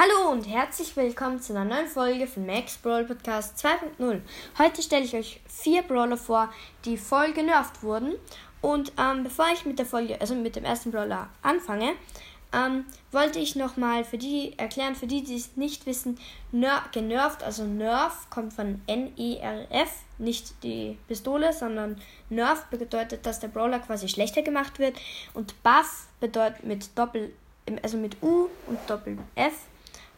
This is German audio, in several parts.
Hallo und herzlich willkommen zu einer neuen Folge von Max Brawl Podcast 2.0. Heute stelle ich euch vier Brawler vor, die voll genervt wurden. Und ähm, bevor ich mit der Folge, also mit dem ersten Brawler anfange, ähm, wollte ich nochmal für die erklären, für die, die es nicht wissen, ner genervt, also Nerf kommt von N-E-R-F, nicht die Pistole, sondern Nerf bedeutet, dass der Brawler quasi schlechter gemacht wird und Buff bedeutet mit Doppel, also mit U und Doppel F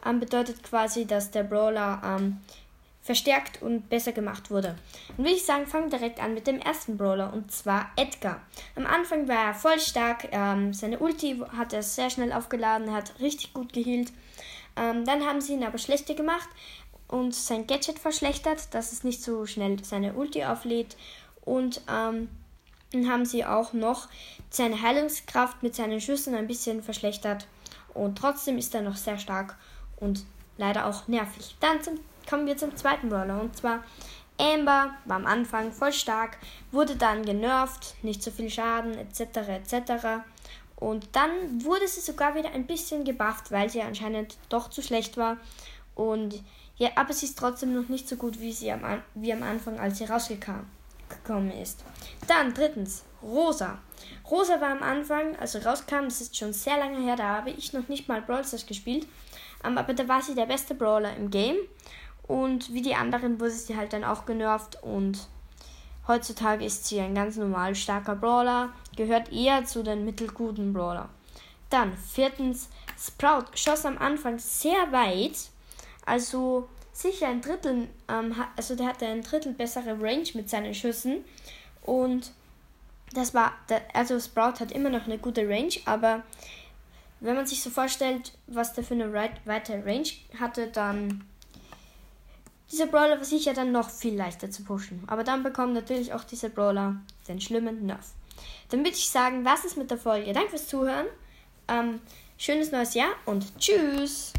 ähm, bedeutet quasi, dass der Brawler ähm, verstärkt und besser gemacht wurde. Dann würde ich sagen, fangen wir direkt an mit dem ersten Brawler und zwar Edgar. Am Anfang war er voll stark, ähm, seine Ulti hat er sehr schnell aufgeladen, er hat richtig gut geheilt. Ähm, dann haben sie ihn aber schlechter gemacht und sein Gadget verschlechtert, dass es nicht so schnell seine Ulti auflädt und ähm, dann haben sie auch noch seine Heilungskraft mit seinen Schüssen ein bisschen verschlechtert und trotzdem ist er noch sehr stark und leider auch nervig. Dann zum, kommen wir zum zweiten Brawler und zwar Amber war am Anfang voll stark, wurde dann genervt, nicht so viel Schaden etc. etc. Und dann wurde sie sogar wieder ein bisschen gebufft, weil sie anscheinend doch zu schlecht war. Und ja, aber sie ist trotzdem noch nicht so gut wie sie am, wie am Anfang, als sie rausgekommen ist. Dann drittens, Rosa. Rosa war am Anfang, als sie rauskam, das ist schon sehr lange her, da habe ich noch nicht mal Brawl Stars gespielt. Aber da war sie der beste Brawler im Game. Und wie die anderen wurde sie halt dann auch genervt. Und heutzutage ist sie ein ganz normal starker Brawler. Gehört eher zu den mittelguten Brawler. Dann viertens, Sprout schoss am Anfang sehr weit. Also sicher ein Drittel, ähm, also der hatte ein Drittel bessere Range mit seinen Schüssen. Und das war, also Sprout hat immer noch eine gute Range, aber wenn man sich so vorstellt, was der für eine weitere Range hatte, dann dieser Brawler war sicher dann noch viel leichter zu pushen. Aber dann bekommt natürlich auch dieser Brawler den schlimmen Nerf. Dann würde ich sagen, was ist mit der Folge? Danke fürs Zuhören. Ähm, schönes neues Jahr und tschüss.